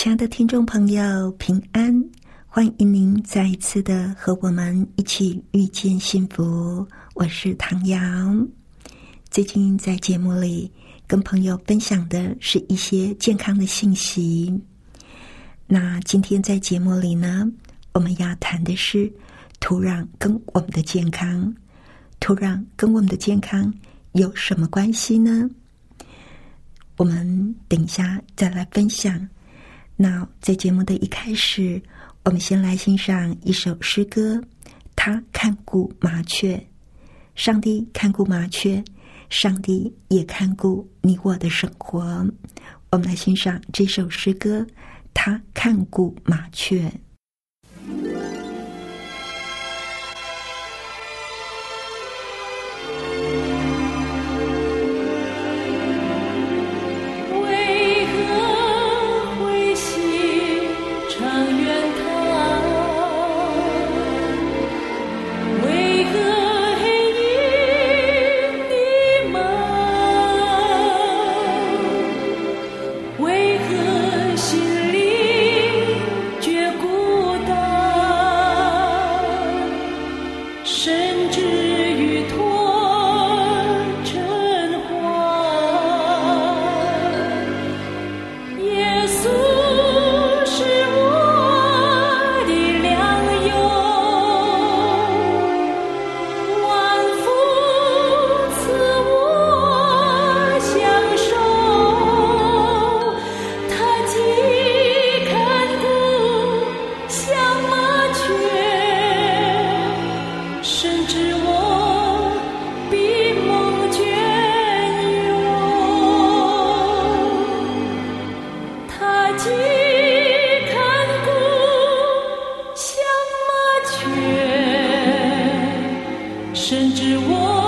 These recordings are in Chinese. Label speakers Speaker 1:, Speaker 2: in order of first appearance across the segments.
Speaker 1: 亲爱的听众朋友，平安！欢迎您再一次的和我们一起遇见幸福。我是唐瑶。最近在节目里跟朋友分享的是一些健康的信息。那今天在节目里呢，我们要谈的是土壤跟我们的健康。土壤跟我们的健康有什么关系呢？我们等一下再来分享。那在节目的一开始，我们先来欣赏一首诗歌。他看顾麻雀，上帝看顾麻雀，上帝也看顾你我的生活。我们来欣赏这首诗歌。他看顾麻雀。我。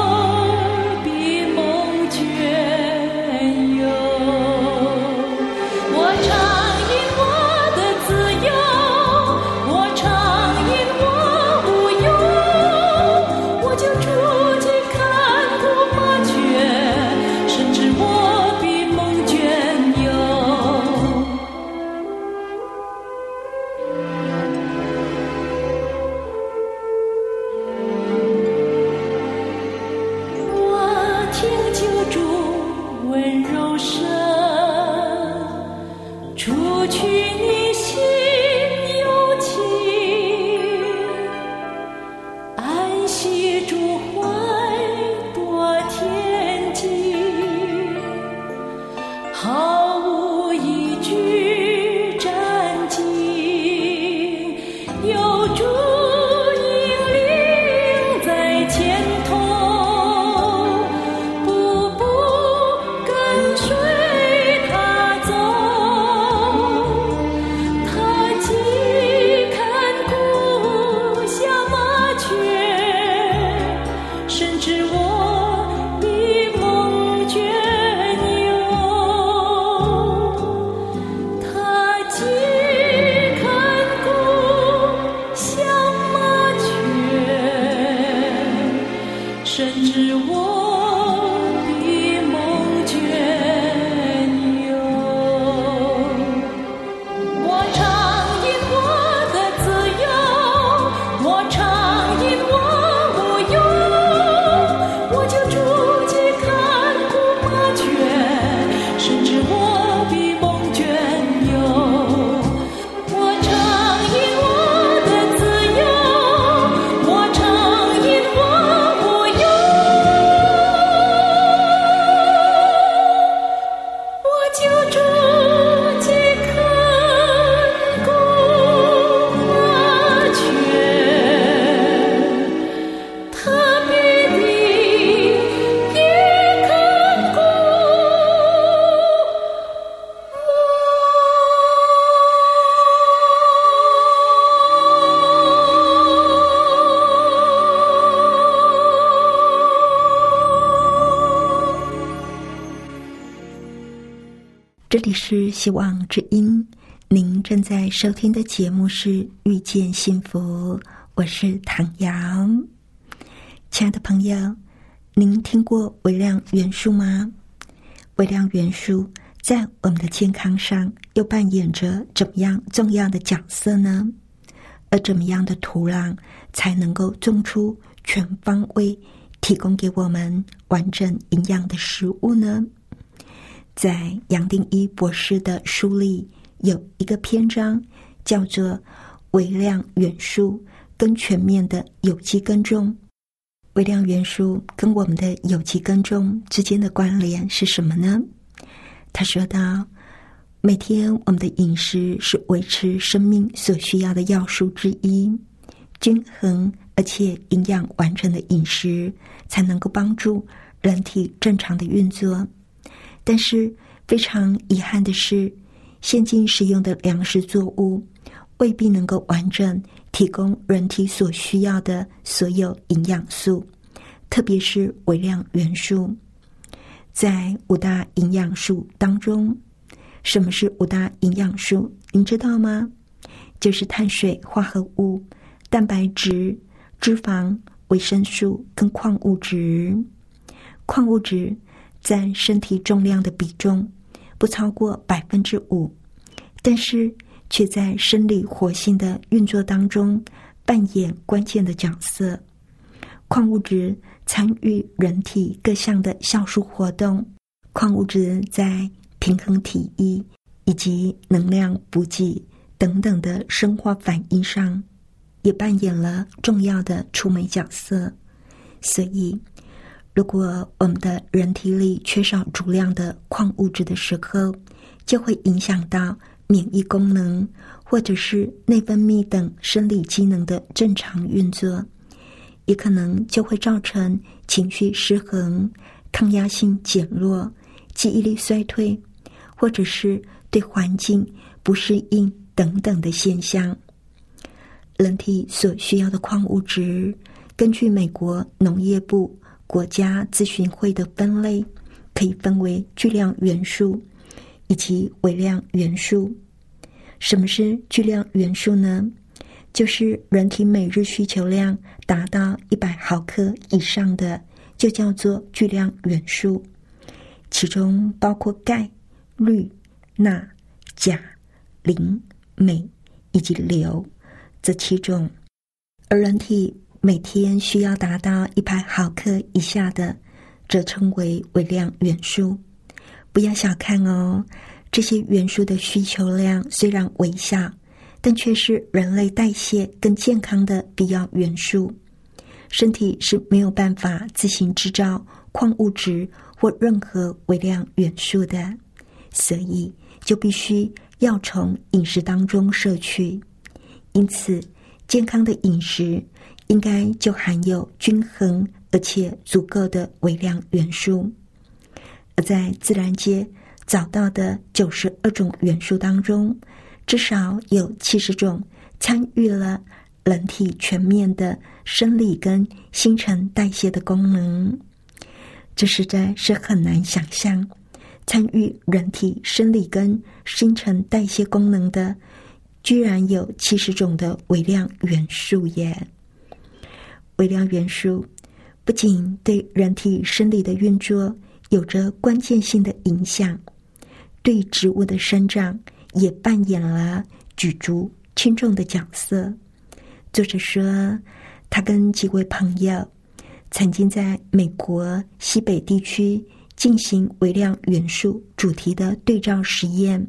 Speaker 1: 希望之音，您正在收听的节目是《遇见幸福》，我是唐瑶。亲爱的朋友，您听过微量元素吗？微量元素在我们的健康上又扮演着怎么样重要的角色呢？而怎么样的土壤才能够种出全方位提供给我们完整营养的食物呢？在杨定一博士的书里有一个篇章，叫做“微量元素跟全面的有机耕种”。微量元素跟我们的有机耕种之间的关联是什么呢？他说道：“每天我们的饮食是维持生命所需要的要素之一，均衡而且营养完整的饮食才能够帮助人体正常的运作。”但是非常遗憾的是，现今使用的粮食作物未必能够完整提供人体所需要的所有营养素，特别是微量元素。在五大营养素当中，什么是五大营养素？您知道吗？就是碳水化合物、蛋白质、脂肪、维生素跟矿物质。矿物质。占身体重量的比重不超过百分之五，但是却在生理活性的运作当中扮演关键的角色。矿物质参与人体各项的酵素活动，矿物质在平衡体液以及能量补给等等的生化反应上，也扮演了重要的出美角色。所以。如果我们的人体里缺少足量的矿物质的时候，就会影响到免疫功能，或者是内分泌等生理机能的正常运作，也可能就会造成情绪失衡、抗压性减弱、记忆力衰退，或者是对环境不适应等等的现象。人体所需要的矿物质，根据美国农业部。国家咨询会的分类可以分为巨量元素以及微量元素。什么是巨量元素呢？就是人体每日需求量达到一百毫克以上的，就叫做巨量元素。其中包括钙、氯、钠、钾、磷、镁以及硫这七种，而人体。每天需要达到一百毫克以下的，则称为微量元素。不要小看哦，这些元素的需求量虽然微小，但却是人类代谢更健康的必要元素。身体是没有办法自行制造矿物质或任何微量元素的，所以就必须要从饮食当中摄取。因此，健康的饮食。应该就含有均衡而且足够的微量元素，而在自然界找到的九十二种元素当中，至少有七十种参与了人体全面的生理跟新陈代谢的功能。这实在是很难想象，参与人体生理跟新陈代谢功能的，居然有七十种的微量元素耶！微量元素不仅对人体生理的运作有着关键性的影响，对植物的生长也扮演了举足轻重的角色。作者说，他跟几位朋友曾经在美国西北地区进行微量元素主题的对照实验。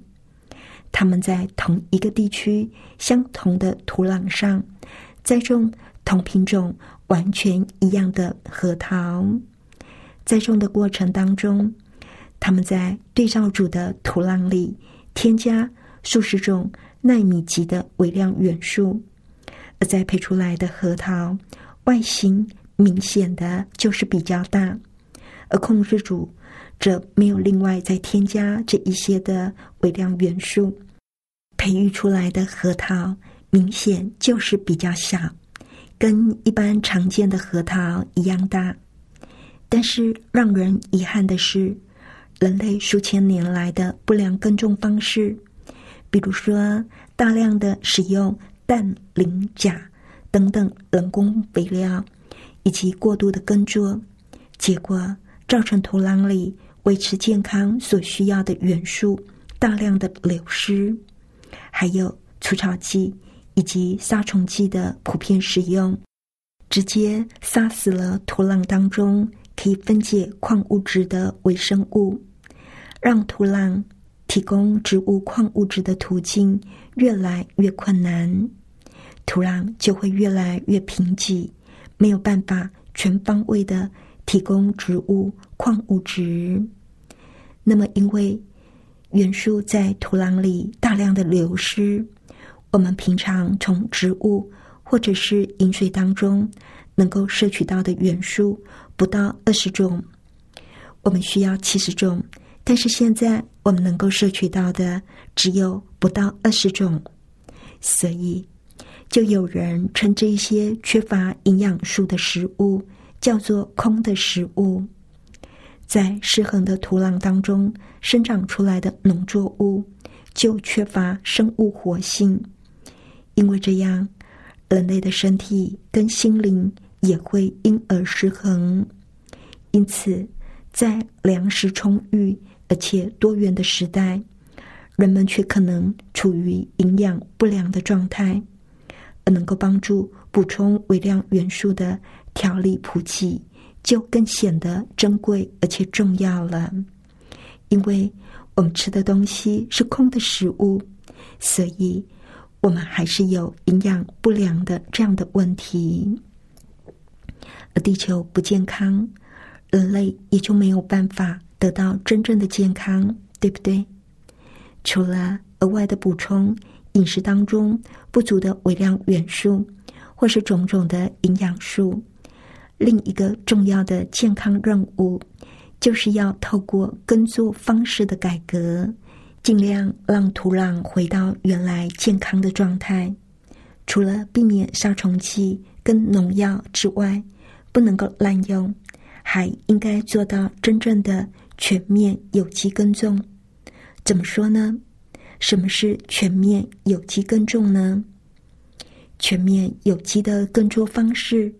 Speaker 1: 他们在同一个地区相同的土壤上栽种同品种。完全一样的核桃，栽种的过程当中，他们在对照组的土壤里添加数十种纳米级的微量元素，而栽培出来的核桃外形明显的就是比较大，而控制组则没有另外再添加这一些的微量元素，培育出来的核桃明显就是比较小。跟一般常见的核桃一样大，但是让人遗憾的是，人类数千年来的不良耕种方式，比如说大量的使用氮、磷、钾等等人工肥料，以及过度的耕作，结果造成土壤里维持健康所需要的元素大量的流失，还有除草剂以及杀虫剂的普遍使用，直接杀死了土壤当中可以分解矿物质的微生物。让土壤提供植物矿物质的途径越来越困难，土壤就会越来越贫瘠，没有办法全方位的提供植物矿物质。那么，因为元素在土壤里大量的流失，我们平常从植物或者是饮水当中能够摄取到的元素不到二十种，我们需要七十种。但是现在我们能够摄取到的只有不到二十种，所以就有人称这些缺乏营养素的食物叫做“空的食物”。在失衡的土壤当中生长出来的农作物就缺乏生物活性，因为这样，人类的身体跟心灵也会因而失衡。因此，在粮食充裕。而且多元的时代，人们却可能处于营养不良的状态，而能够帮助补充微量元素的调理普及，就更显得珍贵而且重要了。因为我们吃的东西是空的食物，所以我们还是有营养不良的这样的问题。而地球不健康，人类也就没有办法。得到真正的健康，对不对？除了额外的补充饮食当中不足的微量元素，或是种种的营养素，另一个重要的健康任务，就是要透过耕作方式的改革，尽量让土壤回到原来健康的状态。除了避免杀虫剂跟农药之外，不能够滥用，还应该做到真正的。全面有机耕种，怎么说呢？什么是全面有机耕种呢？全面有机的耕作方式，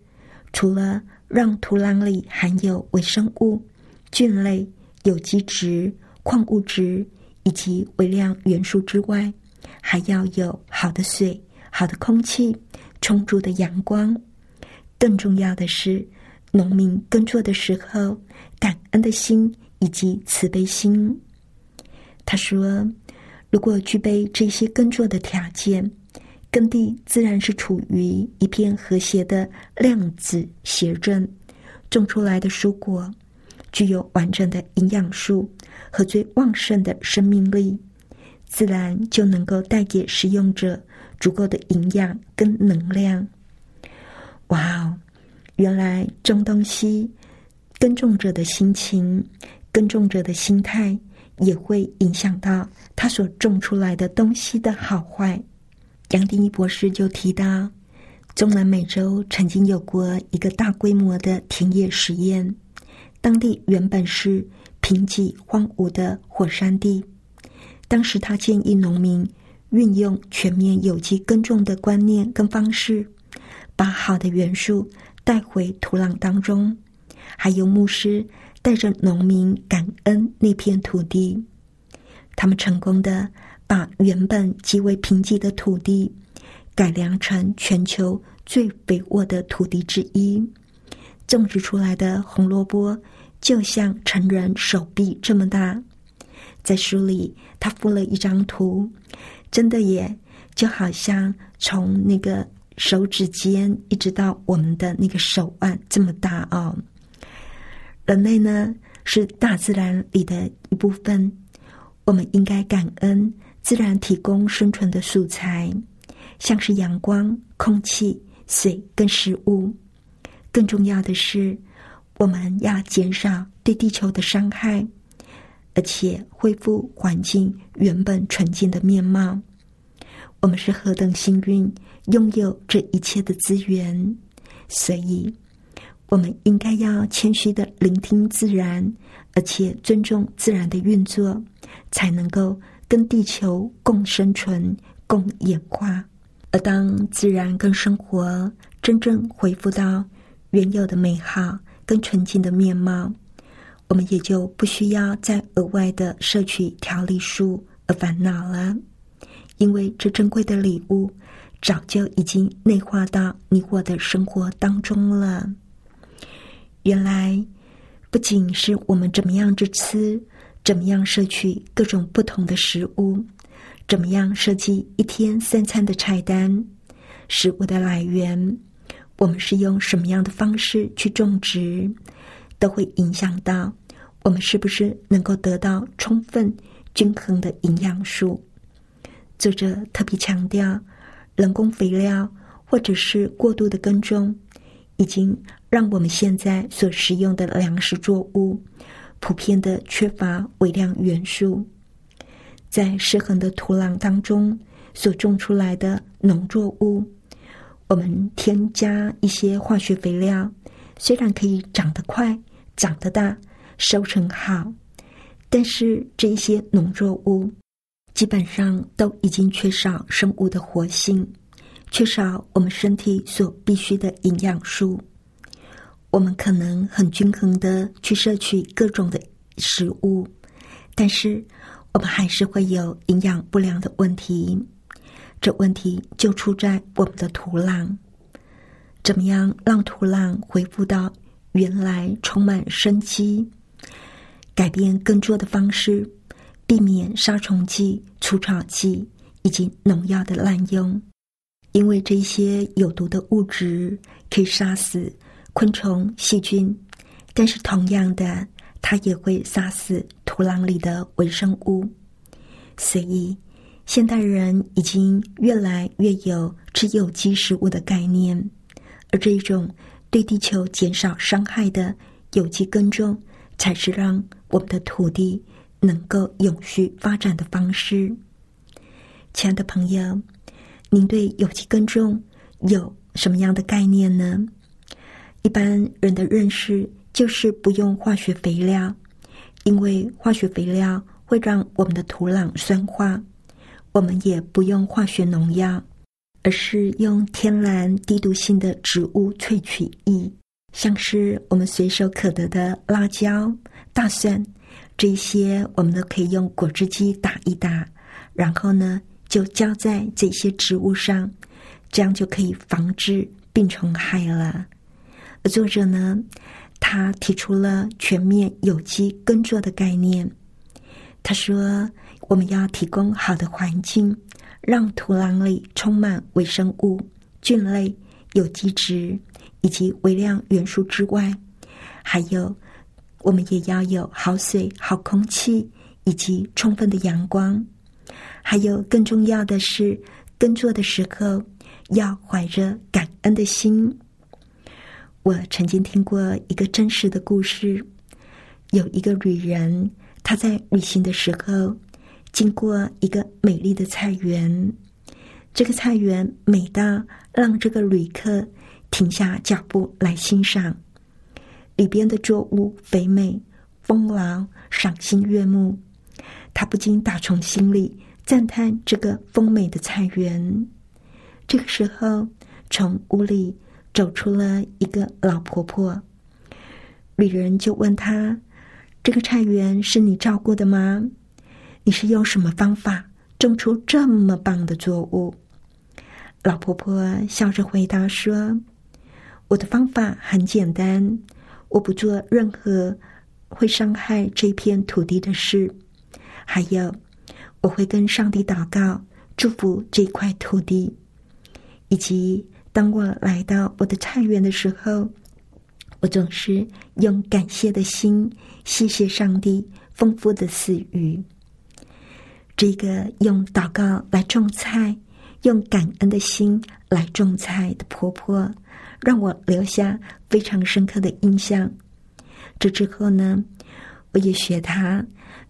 Speaker 1: 除了让土壤里含有微生物、菌类、有机质、矿物质以及微量元素之外，还要有好的水、好的空气、充足的阳光。更重要的是，农民耕作的时候，感恩的心。以及慈悲心，他说：“如果具备这些耕作的条件，耕地自然是处于一片和谐的量子谐振，种出来的蔬果具有完整的营养素和最旺盛的生命力，自然就能够带给使用者足够的营养跟能量。”哇哦，原来种东西，耕种者的心情。耕种者的心态也会影响到他所种出来的东西的好坏。杨定一博士就提到，中南美洲曾经有过一个大规模的田野实验，当地原本是贫瘠荒芜的火山地。当时他建议农民运用全面有机耕种的观念跟方式，把好的元素带回土壤当中，还有牧师。带着农民感恩那片土地，他们成功的把原本极为贫瘠的土地改良成全球最肥沃的土地之一。种植出来的红萝卜就像成人手臂这么大。在书里，他附了一张图，真的也就好像从那个手指尖一直到我们的那个手腕这么大哦。人类呢是大自然里的一部分，我们应该感恩自然提供生存的素材，像是阳光、空气、水跟食物。更重要的是，我们要减少对地球的伤害，而且恢复环境原本纯净的面貌。我们是何等幸运，拥有这一切的资源，所以。我们应该要谦虚的聆听自然，而且尊重自然的运作，才能够跟地球共生存、共演化。而当自然跟生活真正恢复到原有的美好更纯净的面貌，我们也就不需要再额外的摄取调理术而烦恼了，因为这珍贵的礼物早就已经内化到你我的生活当中了。原来，不仅是我们怎么样去吃，怎么样摄取各种不同的食物。怎么样设计一天三餐的菜单？食物的来源，我们是用什么样的方式去种植，都会影响到我们是不是能够得到充分均衡的营养素。作者特别强调，人工肥料或者是过度的耕种，已经让我们现在所食用的粮食作物普遍的缺乏微量元素。在失衡的土壤当中所种出来的农作物，我们添加一些化学肥料，虽然可以长得快、长得大、收成好，但是这些农作物基本上都已经缺少生物的活性，缺少我们身体所必需的营养素。我们可能很均衡的去摄取各种的食物，但是。我们还是会有营养不良的问题，这问题就出在我们的土壤。怎么样让土壤恢复到原来充满生机？改变耕作的方式，避免杀虫剂、除草剂以及农药的滥用，因为这些有毒的物质可以杀死昆虫、细菌，但是同样的。它也会杀死土壤里的微生物，所以现代人已经越来越有吃有机食物的概念，而这一种对地球减少伤害的有机耕种，才是让我们的土地能够永续发展的方式。亲爱的朋友，您对有机耕种有什么样的概念呢？一般人的认识。就是不用化学肥料，因为化学肥料会让我们的土壤酸化。我们也不用化学农药，而是用天然低毒性的植物萃取液，像是我们随手可得的辣椒、大蒜这些，我们都可以用果汁机打一打，然后呢就浇在这些植物上，这样就可以防治病虫害了。而作者呢？他提出了全面有机耕作的概念。他说：“我们要提供好的环境，让土壤里充满微生物、菌类、有机质以及微量元素之外，还有我们也要有好水、好空气以及充分的阳光。还有更重要的是，耕作的时候要怀着感恩的心。”我曾经听过一个真实的故事，有一个旅人，他在旅行的时候经过一个美丽的菜园，这个菜园美到让这个旅客停下脚步来欣赏，里边的作物肥美丰饶，赏心悦目，他不禁打从心里赞叹这个丰美的菜园。这个时候，从屋里。走出了一个老婆婆，旅人就问他：“这个菜园是你照顾的吗？你是用什么方法种出这么棒的作物？”老婆婆笑着回答说：“我的方法很简单，我不做任何会伤害这片土地的事，还有我会跟上帝祷告，祝福这块土地，以及。”当我来到我的菜园的时候，我总是用感谢的心，谢谢上帝丰富的赐予。这个用祷告来种菜，用感恩的心来种菜的婆婆，让我留下非常深刻的印象。这之后呢，我也学她，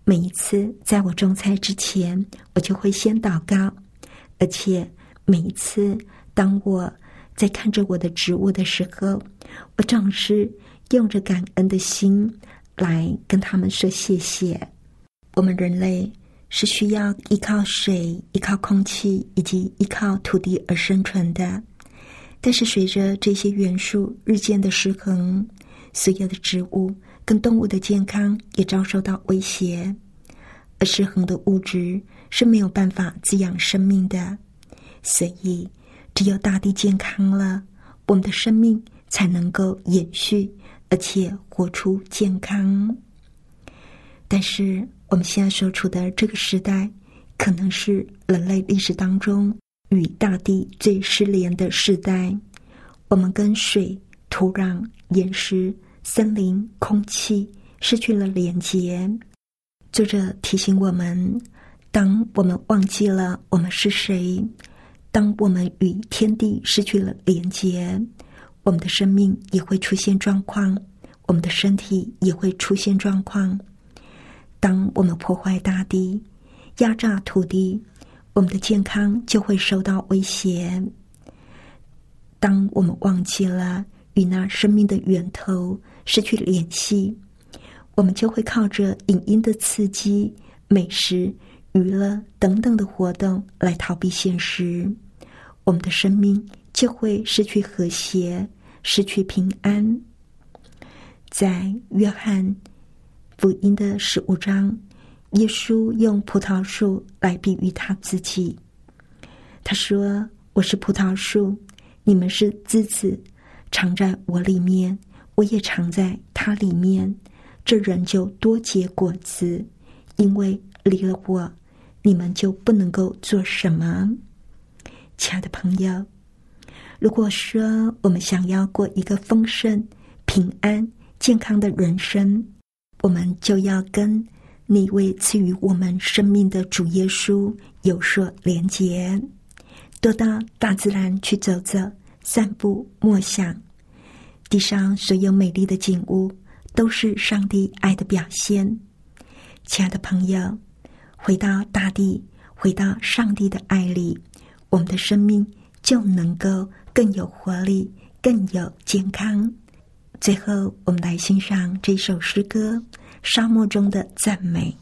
Speaker 1: 每一次在我种菜之前，我就会先祷告，而且每一次当我在看着我的植物的时候，我总是用着感恩的心来跟他们说谢谢。我们人类是需要依靠水、依靠空气以及依靠土地而生存的，但是随着这些元素日渐的失衡，所有的植物跟动物的健康也遭受到威胁。而失衡的物质是没有办法滋养生命的，所以只有大地健康了，我们的生命才能够延续，而且活出健康。但是我们现在所处的这个时代，可能是人类历史当中与大地最失联的时代。我们跟水、土壤、岩石、森林、空气失去了连接。作者提醒我们：当我们忘记了我们是谁，当我们与天地失去了连接，我们的生命也会出现状况，我们的身体也会出现状况。当我们破坏大地、压榨土地，我们的健康就会受到威胁。当我们忘记了与那生命的源头失去联系。我们就会靠着影音的刺激、美食、娱乐等等的活动来逃避现实，我们的生命就会失去和谐，失去平安。在约翰福音的十五章，耶稣用葡萄树来比喻他自己。他说：“我是葡萄树，你们是枝子，藏在我里面，我也藏在它里面。”这人就多结果子，因为离了我，你们就不能够做什么。亲爱的朋友，如果说我们想要过一个丰盛、平安、健康的人生，我们就要跟那位赐予我们生命的主耶稣有所连结，多到大自然去走走、散步、默想，地上所有美丽的景物。都是上帝爱的表现，亲爱的朋友，回到大地，回到上帝的爱里，我们的生命就能够更有活力，更有健康。最后，我们来欣赏这首诗歌《沙漠中的赞美》。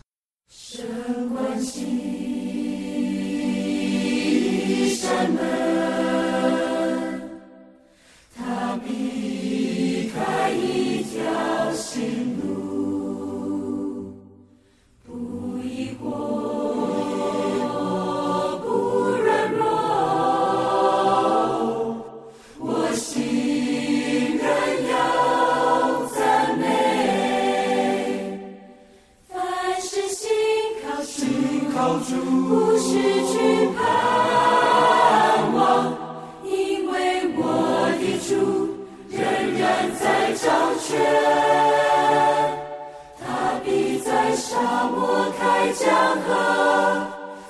Speaker 1: 山门。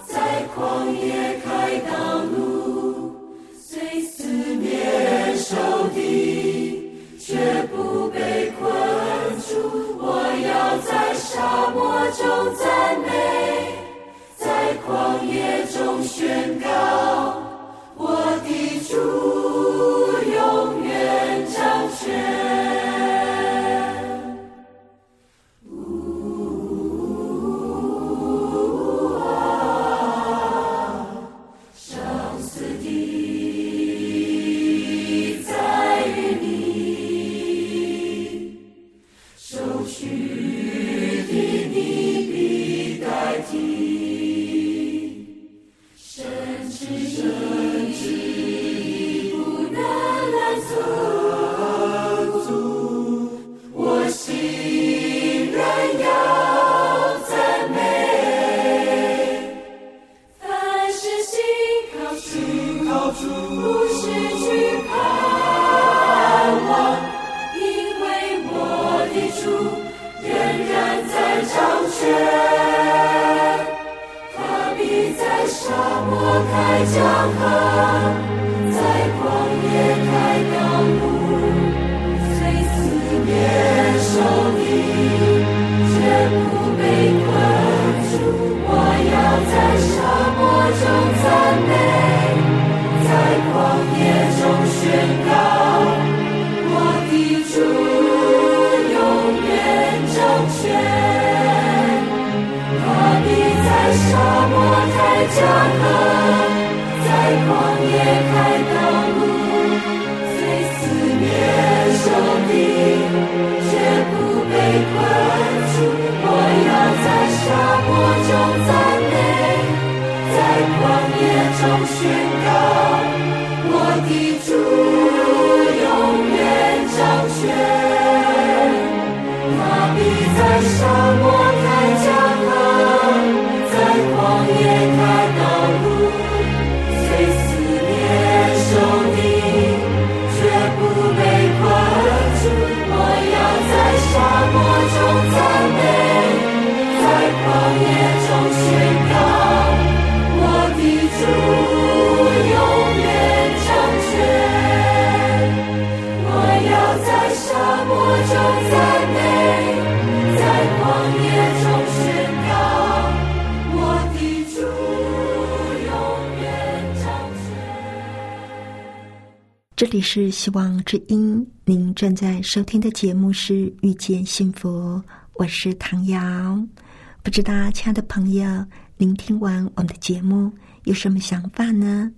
Speaker 2: 在旷野开道路虽四面受敌却不被困住我要在沙漠中赞美在旷野中宣告。荒野开。
Speaker 1: 这里是希望之音，您正在收听的节目是《遇见幸福》，我是唐瑶。不知道，亲爱的朋友，您听完我们的节目有什么想法呢？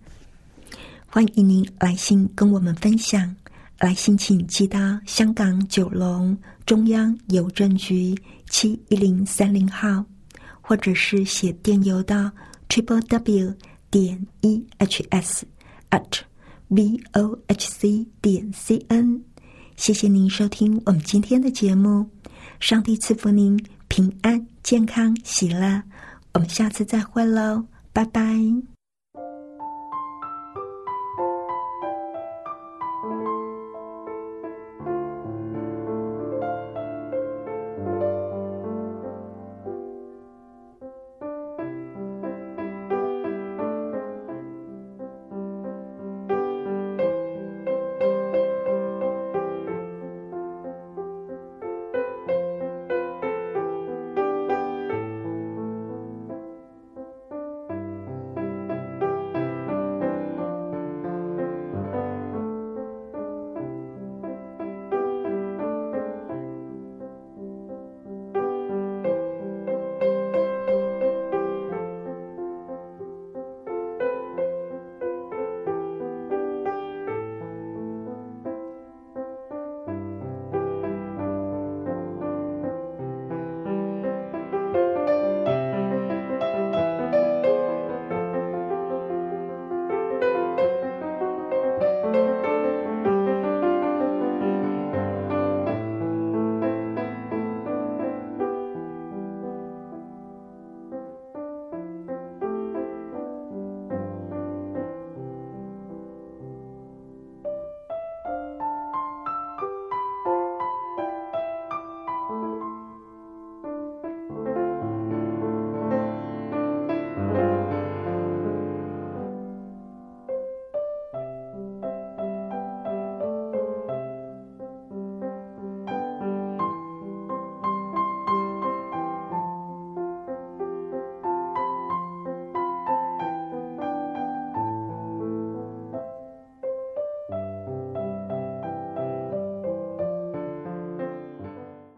Speaker 1: 欢迎您来信跟我们分享，来信请寄到香港九龙中央邮政局七一零三零号，或者是写电邮到 triple w 点 e h s at。v o h c 点 c n，谢谢您收听我们今天的节目，上帝赐福您平安、健康、喜乐，我们下次再会喽，拜拜。